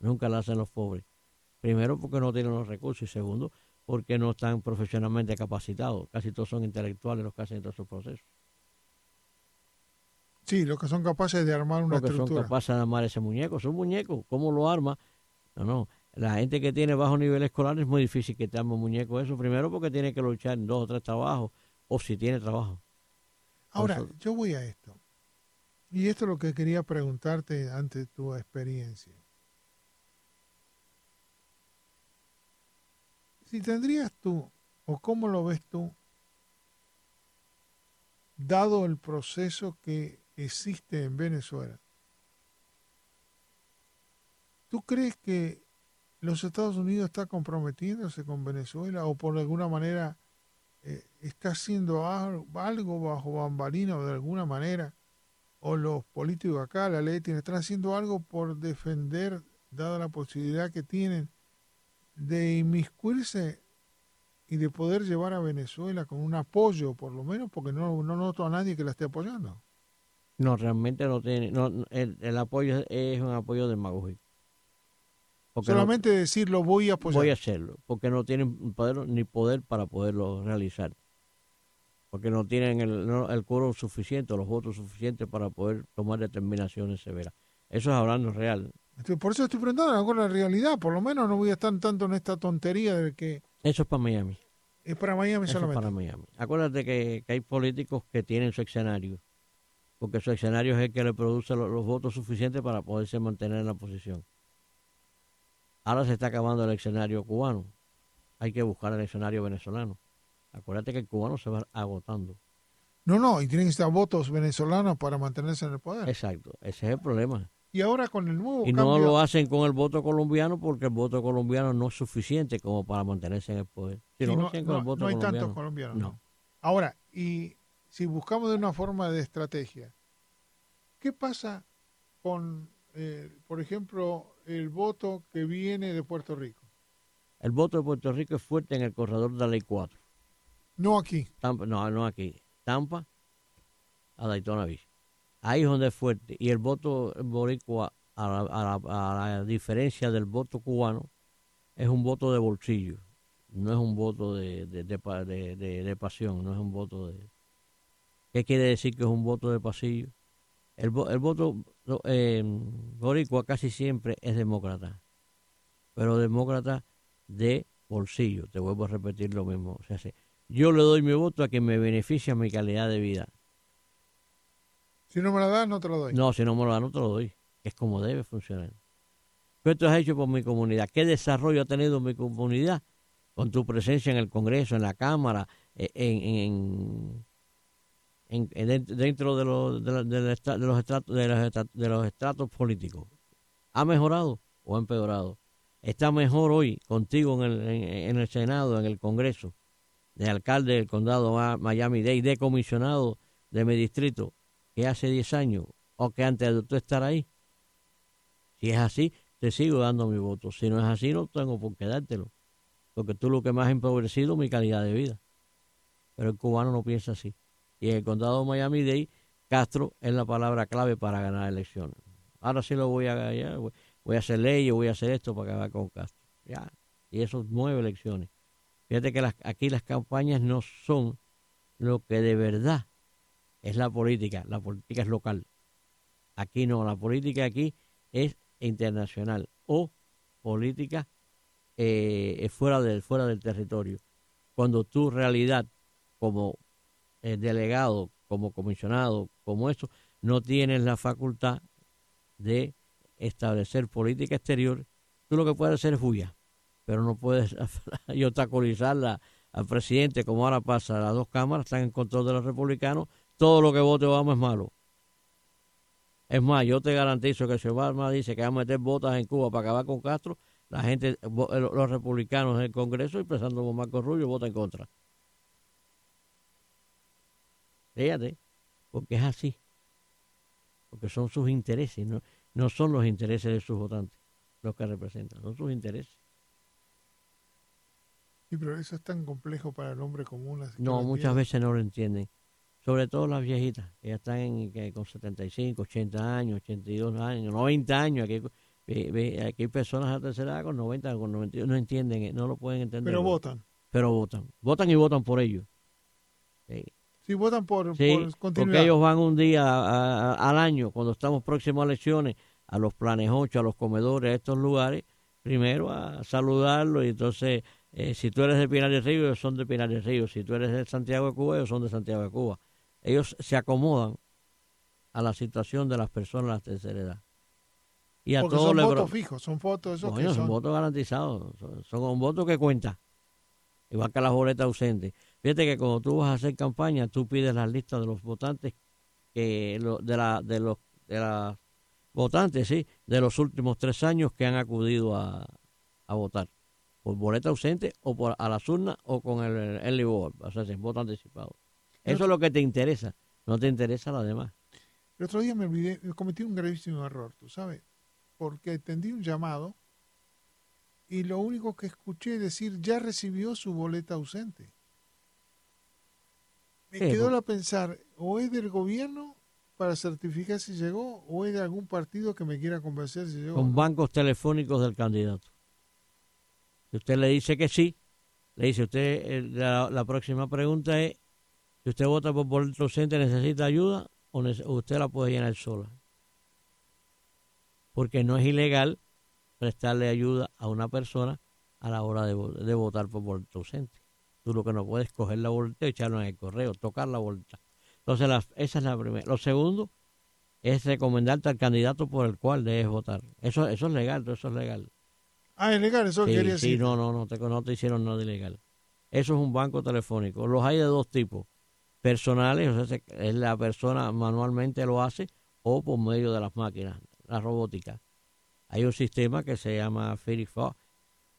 Nunca las hacen los pobres. Primero, porque no tienen los recursos y segundo, porque no están profesionalmente capacitados. Casi todos son intelectuales los que hacen todos esos procesos. Sí, los que son capaces de armar una los que son capaces de armar ese muñeco. Son muñecos. ¿Cómo lo arma? No, no. La gente que tiene bajo nivel escolar es muy difícil que te arme un muñeco eso. Primero porque tiene que luchar en dos o tres trabajos o si tiene trabajo. Ahora, yo voy a esto. Y esto es lo que quería preguntarte ante tu experiencia. Si tendrías tú, o cómo lo ves tú, dado el proceso que existe en Venezuela, ¿tú crees que los Estados Unidos está comprometiéndose con Venezuela o por alguna manera eh, está haciendo algo, bajo bambalina o de alguna manera? ¿O los políticos acá, la ley, están haciendo algo por defender, dada la posibilidad que tienen de inmiscuirse y de poder llevar a Venezuela con un apoyo, por lo menos, porque no, no noto a nadie que la esté apoyando. No, realmente no tiene, no, el, apoyo es un apoyo demagógico. Solamente decirlo voy a apoyar. Voy a hacerlo, porque no tienen poder ni poder para poderlo realizar. Porque no tienen el, no, el coro suficiente, los votos suficientes para poder tomar determinaciones severas. Eso es hablando real. Por eso estoy preguntando con la realidad. Por lo menos no voy a estar tanto en esta tontería de que... Eso es para Miami. Es para Miami eso solamente. Es para Miami. Acuérdate que, hay políticos que tienen su escenario. Porque su escenario es el que le produce los, votos suficientes para poderse mantener en la posición. Ahora se está acabando el escenario cubano. Hay que buscar el escenario venezolano. Acuérdate que el cubano se va agotando. No, no, y tienen que estar votos venezolanos para mantenerse en el poder. Exacto, ese es el problema. Y ahora con el nuevo Y no lo hacen con el voto colombiano porque el voto colombiano no es suficiente como para mantenerse en el poder. no, hay tantos colombianos. No. Ahora, y si buscamos de una forma de estrategia, ¿qué pasa con, eh, por ejemplo, el voto que viene de Puerto Rico? El voto de Puerto Rico es fuerte en el corredor de la ley 4. No aquí. no, no aquí. Tampa a Daytona Beach. Ahí es donde es fuerte. Y el voto boricua a la, diferencia del voto cubano, es un voto de bolsillo, no es un voto de, de, de, pasión, no es un voto de... ¿Qué quiere decir que es un voto de pasillo? El, el voto eh, boricua casi siempre es demócrata, pero demócrata de bolsillo, te vuelvo a repetir lo mismo. O sea, yo le doy mi voto a quien me beneficia mi calidad de vida. Si no me la das, no te lo doy. No, si no me lo das, no te lo doy es como debe funcionar. ¿Qué tú has hecho por mi comunidad? ¿Qué desarrollo ha tenido mi comunidad con tu presencia en el Congreso, en la Cámara, eh, en, dentro de los, de, los estratos, de, los estratos, políticos? ¿Ha mejorado o ha empeorado? ¿Está mejor hoy contigo en el, en el Senado, en el Congreso, de alcalde del condado Miami-Dade, de comisionado de mi distrito, que hace 10 años o que antes de tú estar ahí? Si es así, te sigo dando mi voto. Si no es así, no tengo por qué dártelo. Porque tú lo que más has empobrecido mi calidad de vida. Pero el cubano no piensa así. Y en el condado de Miami-Dade, Castro es la palabra clave para ganar elecciones. Ahora sí lo voy a voy a hacer leyes, voy a hacer esto para acabar con Castro. Ya. Y eso nueve elecciones. Fíjate que aquí las campañas no son lo que de verdad es la política. La política es local. Aquí no, la política aquí es internacional o política eh, fuera, del, fuera del territorio. Cuando tu realidad como eh, delegado, como comisionado, como eso, no tienes la facultad de establecer política exterior, tú lo que puedes hacer es huya, pero no puedes y obstaculizarla al presidente, como ahora pasa, las dos cámaras están en control de los republicanos, todo lo que vote Obama es malo. Es más, yo te garantizo que si Obama dice que va a meter botas en Cuba para acabar con Castro, la gente, eh, los republicanos en el Congreso, empezando por Marco Rubio, votan en contra. Fíjate, porque es así. Porque son sus intereses, no, no son los intereses de sus votantes los que representan, son sus intereses. Sí, pero eso es tan complejo para el hombre común. no, muchas veces no lo entienden sobre todo las viejitas, que ya están en, que, con 75, 80 años, 82 años, 90 años. Aquí, aquí hay personas a tercera edad con 90, con 92, no entienden, no lo pueden entender. Pero votan. Pero votan. Votan y votan por ellos. Sí. Votan por, por Porque ellos van un día al año, cuando estamos próximos a elecciones, a los planes 8, a los comedores, a estos lugares, primero a saludarlos y entonces, eh, si tú eres de Pinar del Río, ellos son de Pinar del Río. Si tú eres de Santiago de Cuba, ellos son de Santiago de Cuba ellos se acomodan a la situación de las personas de la tercera edad. Y a Porque son votos fijos, son votos esos que son... votos garantizados, son, un voto que cuenta, igual que las boletas ausentes. Fíjate que cuando tú vas a hacer campaña, tú pides las listas de los votantes, que de, la, de los de las votantes, sí, de los últimos tres años que han acudido a, votar, por boleta ausente o por a las urnas o con el early vote, o sea, voto anticipado. Eso es lo que te interesa, no te interesa lo demás. El otro día me olvidé, cometí un gravísimo error, tú sabes, porque atendí un llamado y lo único que escuché decir ya recibió su boleta ausente. Me quedó la pensar, o es del gobierno para certificar si llegó, o es de algún partido que me quiera convencer si llegó. Con bancos telefónicos del candidato. Si usted le dice que sí, le dice usted, eh, la próxima pregunta es, si usted vota por boleto ausente, ¿necesita ayuda o usted la puede llenar sola? Porque no es ilegal prestarle ayuda a una persona a la hora de, votar por boleto ausente. Tú lo que no puedes es coger la boleta y echarla en el correo, tocar la boleta. Entonces, esa es la primera. Lo segundo es recomendarte al candidato por el cual debes votar. Eso, eso es legal, eso es legal. Ah, es legal, eso quería decir. Sí, no, no, no te, no te hicieron nada ilegal. Eso es un banco telefónico. Los hay de dos tipos personales, o sea, es la persona manualmente lo hace o por medio de las máquinas, la robótica. Hay un sistema que se llama Fox.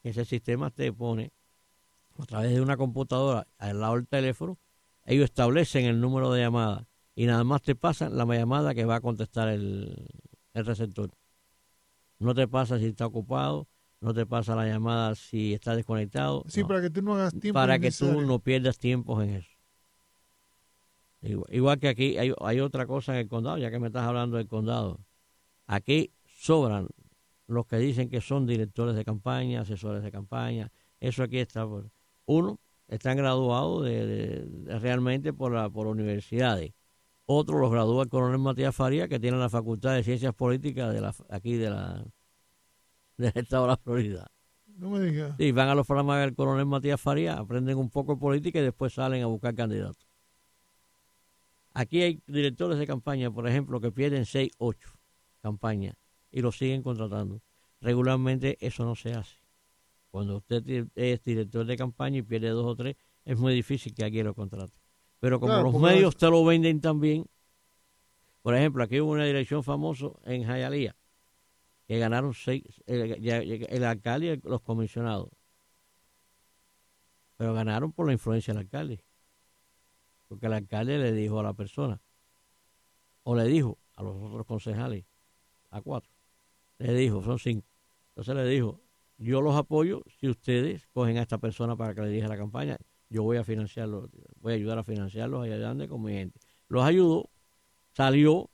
Ese sistema te pone a través de una computadora al lado del teléfono, ellos establecen el número de llamada y nada más te pasan la llamada que va a contestar el, el receptor. No te pasa si está ocupado, no te pasa la llamada si está desconectado. Sí, para que tú no hagas tiempo. Para que tú no pierdas tiempo en eso. Igual, que aquí hay, otra cosa en el condado, ya que me estás hablando del condado. Aquí sobran los que dicen que son directores de campaña, asesores de campaña. Eso aquí está. Por, uno, están graduados de, realmente por, la, por universidades. Otro los gradúa el coronel Matías Faría, que tiene la Facultad de Ciencias Políticas de la, aquí de la, del Estado de la Florida. No me digas. Sí, van a los programas del coronel Matías Faría, aprenden un poco de política y después salen a buscar candidatos. Aquí hay directores de campaña, por ejemplo, que pierden 6, 8 campañas y los siguen contratando. Regularmente eso no se hace. Cuando usted es director de campaña y pierde dos o tres, es muy difícil que alguien lo contrate. Pero como los medios te lo venden también, por ejemplo, aquí hubo una dirección famosa en Jayalía, que ganaron seis, el, alcalde y los comisionados. Pero ganaron por la influencia del alcalde. Porque el alcalde le dijo a la persona, o le dijo a los otros concejales, a cuatro, le dijo, son cinco. Entonces le dijo, yo los apoyo si ustedes cogen a esta persona para que le diga la campaña. Yo voy a financiarlo, voy a ayudar a financiarlos allá adelante con mi gente. Los ayudó, salió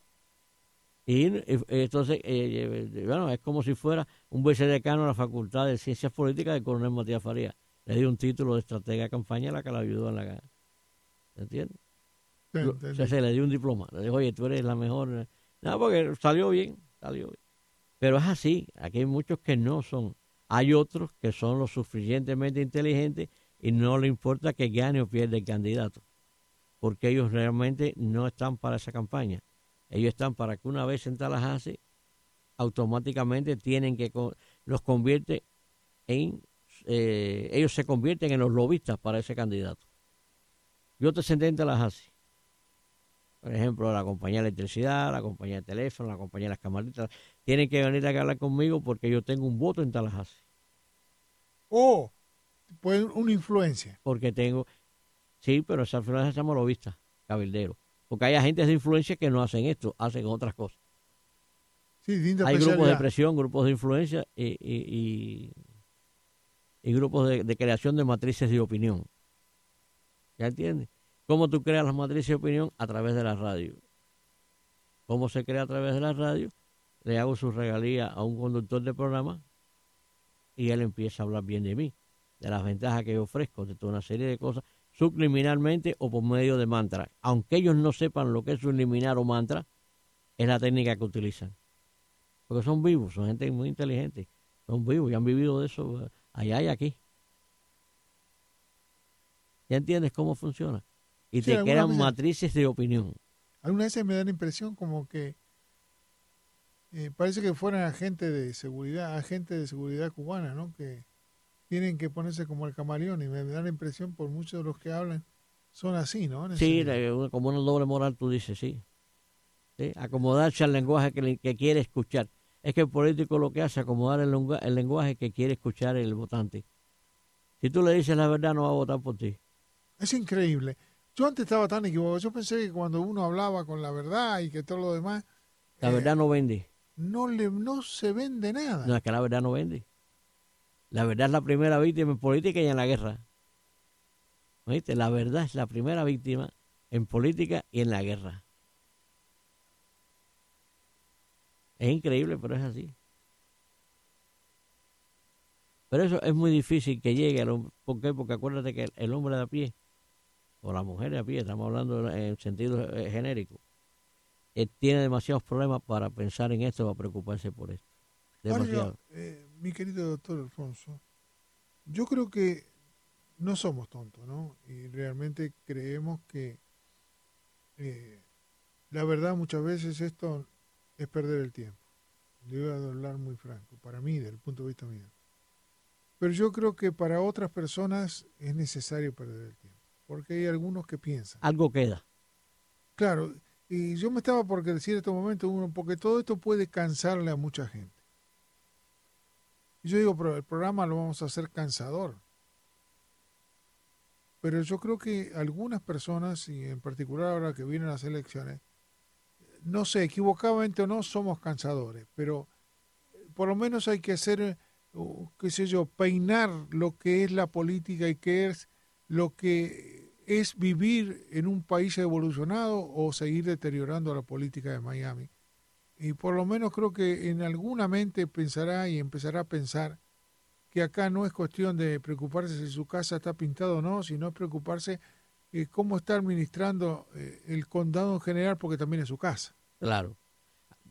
y entonces, eh, eh, bueno, es como si fuera un vicedecano de la Facultad de Ciencias Políticas del coronel Matías Faría. Le dio un título de estratega de campaña a la que la ayudó en la ¿Entiendes? o sea, se le dio un diploma. Le dijo, oye, tú eres la mejor. No, porque salió bien, salió bien. Pero es así. Aquí hay muchos que no son. Hay otros que son lo suficientemente inteligentes y no le importa que gane o pierda el candidato, porque ellos realmente no están para esa campaña. Ellos están para que una vez en Tallahassee, automáticamente tienen que los convierte en eh, ellos se convierten en los lobistas para ese candidato. Yo te senté en Tallahassee. Por ejemplo, la compañía de electricidad, la compañía de teléfono, la compañía de las camaritas, tienen que venir a hablar conmigo porque yo tengo un voto en Tallahassee. Oh, pues una influencia. Porque tengo, sí, pero esa influencia se llama lobista, cabildero. Porque hay agentes de influencia que no hacen esto, hacen otras cosas. Sí, hay grupos de presión, grupos de influencia y, y, y, grupos de, de creación de matrices de opinión. ¿Ya entiendes? ¿Cómo tú creas las matrices de opinión? A través de la radio. ¿Cómo se crea a través de la radio? Le hago su regalía a un conductor de programa y él empieza a hablar bien de mí, de las ventajas que yo ofrezco, de toda una serie de cosas, subliminalmente o por medio de mantra. Aunque ellos no sepan lo que es subliminar o mantra, es la técnica que utilizan. Porque son vivos, son gente muy inteligente, son vivos y han vivido de eso allá y aquí. ¿Ya entiendes cómo funciona? y te crean matrices de opinión. Algunas veces me da la impresión como que eh, parece que fueran agentes de seguridad, agentes de seguridad cubana, ¿no? Que tienen que ponerse como el camaleón y me da la impresión por muchos de los que hablan son así, ¿no? Sí, como una doble moral tú dices, sí. Acomodarse al lenguaje que, que, quiere escuchar. Es que el político lo que hace es acomodar el, el lenguaje que quiere escuchar el votante. Si tú le dices la verdad, no va a votar por ti. Es increíble. Yo antes estaba tan equivocado. Yo pensé que cuando uno hablaba con la verdad y que todo lo demás. La verdad no vende. No, le, no se vende nada. No, es que la verdad no vende. La verdad es la primera víctima en política y en la guerra. ¿Oíste? La verdad es la primera víctima en política y en la guerra. Es increíble, pero es así. Pero eso es muy difícil que llegue. ¿Por qué? Porque acuérdate que el hombre de a pie o la mujer a pie, estamos hablando en sentido eh, genérico, eh, tiene demasiados problemas para pensar en esto, para preocuparse por esto. Demasiado. Eh, mi querido doctor Alfonso, yo creo que no somos tontos, ¿no? Y realmente creemos que la verdad muchas veces esto es perder el tiempo. Yo voy a hablar muy franco, para mí, desde el punto de vista mío. Pero yo creo que para otras personas es necesario perder el tiempo porque hay algunos que piensan. Algo queda. Claro, y yo me estaba por decir en este momento uno, porque todo esto puede cansarle a mucha gente. Y yo digo, pero el programa lo vamos a hacer cansador. Pero yo creo que algunas personas, y en particular ahora que vienen las elecciones, no sé, equivocadamente o no, somos cansadores, pero por lo menos hay que hacer, uh, qué sé yo, peinar lo que es la política y qué es lo que es vivir en un país evolucionado o seguir deteriorando la política de Miami. y por lo menos creo que en alguna mente pensará y empezará a pensar que acá no es cuestión de preocuparse si su casa está pintada o no, sino es preocuparse eh, cómo está administrando eh, el condado en general, porque también es su casa. Claro.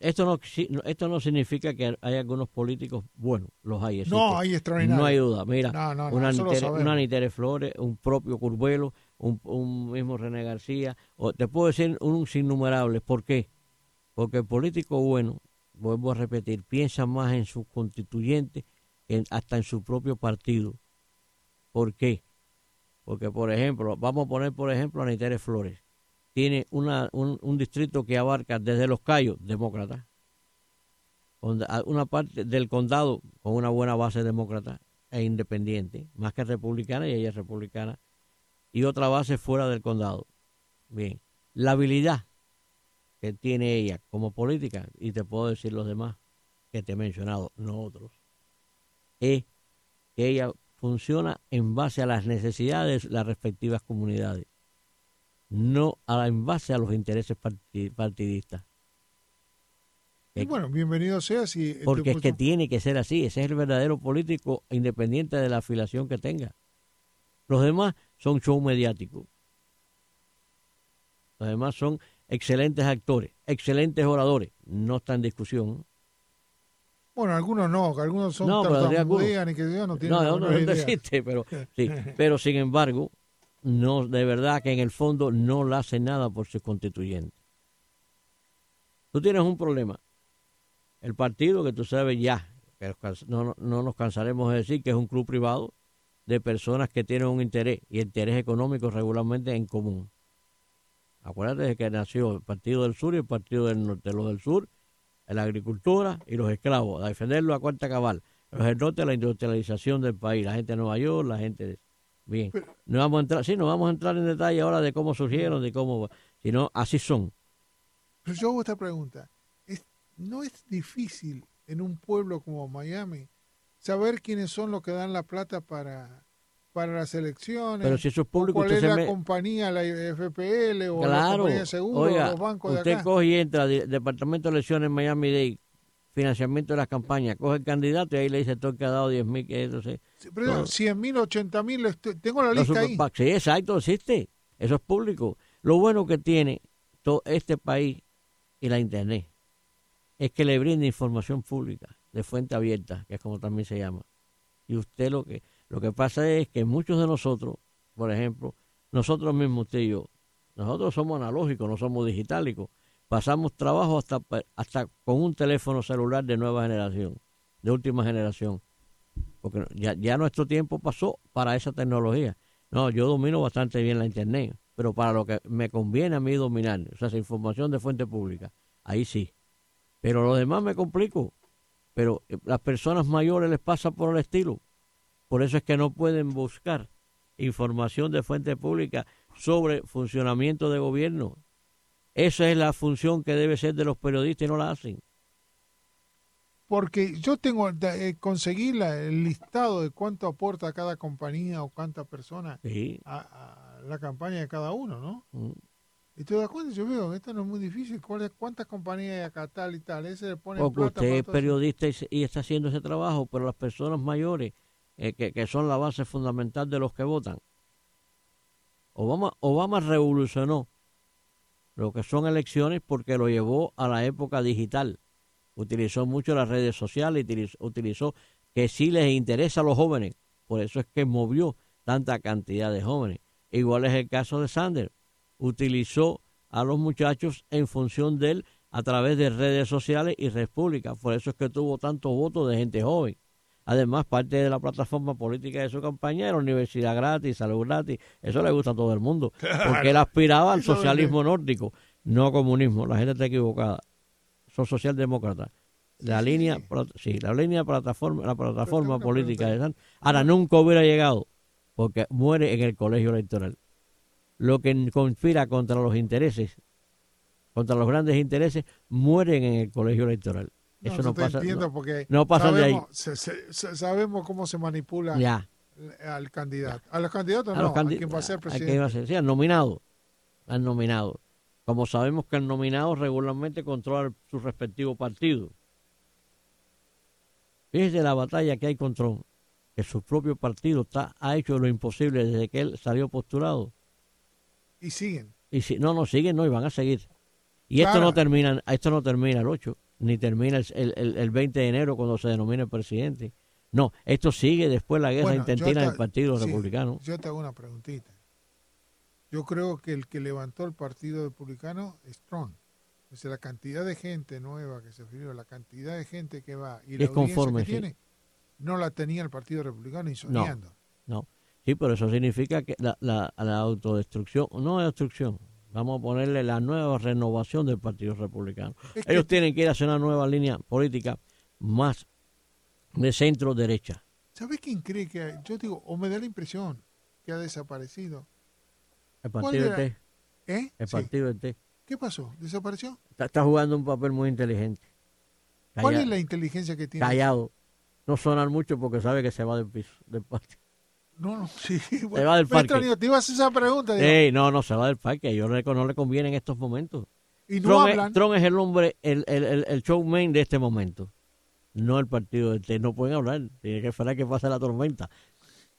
Esto no, esto no significa que hay algunos políticos buenos, los hay. No, hay extraordinarios. No hay duda. Mira, una, Nitere, Flores, un propio Curvelo, un, mismo René García, o te puedo decir un innumerable. ¿Por qué? Porque el político bueno, vuelvo a repetir, piensa más en sus constituyentes que hasta en su propio partido. ¿Por qué? Porque, por ejemplo, vamos a poner, por ejemplo, a Nitere Flores tiene una, un, distrito que abarca desde Los Cayos, demócrata, una parte del condado con una buena base demócrata e independiente, más que republicana y ella es republicana, y otra base fuera del condado. Bien, la habilidad que tiene ella como política, y te puedo decir los demás que te he mencionado, no otros, es que ella funciona en base a las necesidades de las respectivas comunidades no a, en base a los intereses partidistas. Y bueno, bienvenido sea si... Porque es que tiene que ser así, ese es el verdadero político independiente de la afiliación que tenga. Los demás son show mediáticos. Los demás son excelentes actores, excelentes oradores, no está en discusión. Bueno, algunos no, algunos son no, pero que no tienen No, no, no existe, pero sí, pero sin embargo, no, de verdad que en el fondo no le hace nada por su constituyente. Tú tienes un problema. El partido que tú sabes ya, no, no nos cansaremos de decir que es un club privado de personas que tienen un interés y interés económico regularmente en común. Acuérdate de que nació el Partido del Sur y el Partido del Norte. Los del Sur, la agricultura y los esclavos, a defenderlo a cuarta cabal. Los del Norte, la industrialización del país, la gente de Nueva York, la gente de Bien. no vamos a entrar, sí, no vamos a entrar en detalle ahora de cómo surgieron, de cómo, sino así son. Pero yo hago esta pregunta. ¿Es, ¿No es difícil en un pueblo como Miami saber quiénes son los que dan la plata para, para las elecciones? Pero si eso es público, ¿Cuál es la compañía, la FPL o la compañía de seguro, los bancos usted de acá? coge y entra al Departamento de Elecciones en Miami-Dade financiamiento de las campañas, coge el candidato y ahí le dice todo que ha dado 10 mil, que eso sé. Sí, pero 100 mil, 80 mil, tengo la lista ahí. Sí, exacto, existe. Eso es público. Lo bueno que tiene todo este país y la Internet es que le brinda información pública, de fuente abierta, que es como también se llama. Y usted lo que, lo que pasa es que muchos de nosotros, por ejemplo, nosotros mismos, usted y yo, nosotros somos analógicos, no somos digitálicos pasamos trabajo hasta, hasta con un teléfono celular de nueva generación, de última generación. Porque ya, ya nuestro tiempo pasó para esa tecnología. No, yo domino bastante bien la Internet, pero para lo que me conviene a mí dominar, o sea, esa información de fuente pública, ahí sí. Pero lo demás me complico. Pero eh, las personas mayores les pasa por el estilo. Por eso es que no pueden buscar información de fuente pública sobre funcionamiento de gobierno. Esa es la función que debe ser de los periodistas y no la hacen. Porque yo tengo, eh, conseguir el listado de cuánto aporta cada compañía o cuánta persona a, la campaña de cada uno, ¿no? Mm. Y te das cuenta, yo veo, esto no es muy difícil, ¿cuántas compañías hay acá, tal y tal? Ese le pone Porque usted es periodista y, está haciendo ese trabajo, pero las personas mayores, eh, que, que son la base fundamental de los que votan, Obama, Obama revolucionó lo que son elecciones porque lo llevó a la época digital. Utilizó mucho las redes sociales, utilizó, que sí les interesa a los jóvenes. Por eso es que movió tanta cantidad de jóvenes. Igual es el caso de Sanders. Utilizó a los muchachos en función de él a través de redes sociales y repúblicas. Por eso es que tuvo tantos votos de gente joven. Además, parte de la plataforma política de su campaña era universidad gratis, salud gratis. Eso le gusta a todo el mundo. Porque él aspiraba al socialismo nórdico, no comunismo. La gente está equivocada. Son socialdemócratas. La línea, sí, la línea plataforma, la plataforma política de San, ahora nunca hubiera llegado porque muere en el colegio electoral. Lo que conspira contra los intereses, contra los grandes intereses, mueren en el colegio electoral. Eso no, pasa. porque no pasa sabemos, de ahí. sabemos cómo se manipula al candidato. A los candidatos no, a, quien va a ser presidente. A sí, al nominado. Al nominado. Como sabemos que el nominado regularmente controla su respectivo partido. Fíjese la batalla que hay contra que su propio partido está, ha hecho lo imposible desde que él salió postulado. Y siguen. Y si no, no siguen, no, y van a seguir. Y esto no termina, esto no termina el 8, ni termina el, el, el 20 de enero cuando se denomina el presidente. No, esto sigue después la guerra intentina del Partido Republicano. Yo te hago una preguntita. Yo creo que el que levantó el Partido Republicano es Trump. O sea, la cantidad de gente nueva que se refirió, la cantidad de gente que va y la es conforme, que tiene, no la tenía el Partido Republicano ni soñando. No, no. Sí, pero eso significa que la, la, la autodestrucción, no destrucción, vamos a ponerle la nueva renovación del Partido Republicano. Ellos tienen que ir hacia una nueva línea política más de centro derecha. ¿Sabes quién cree que.? Yo digo, o me da la impresión que ha desaparecido. El partido de T. ¿Eh? El partido de T. ¿Qué pasó? ¿Desapareció? Está, jugando un papel muy inteligente. ¿Cuál es la inteligencia que tiene? Callado. No sonar mucho porque sabe que se va del piso, del parque. No, no, sí. se va del parque. te ibas a hacer esa pregunta. no, no, se va del parque. Yo no, no le conviene en estos momentos. Y no Tron, es, el hombre, el, el, el, el showman de este momento no el partido de no pueden hablar, tiene que esperar que pase la tormenta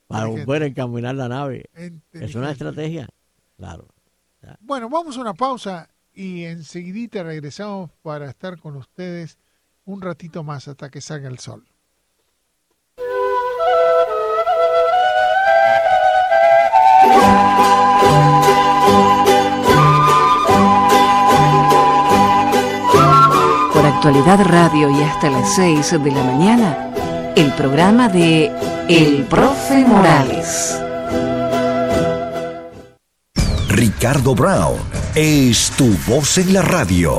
para volver a encaminar la nave. Es una estrategia, claro. Bueno, vamos a una pausa y enseguidita regresamos para estar con ustedes un ratito más hasta que salga el sol. Actualidad Radio y hasta las 6 de la mañana, el programa de El Profe Morales. Ricardo Brown es tu voz en la radio.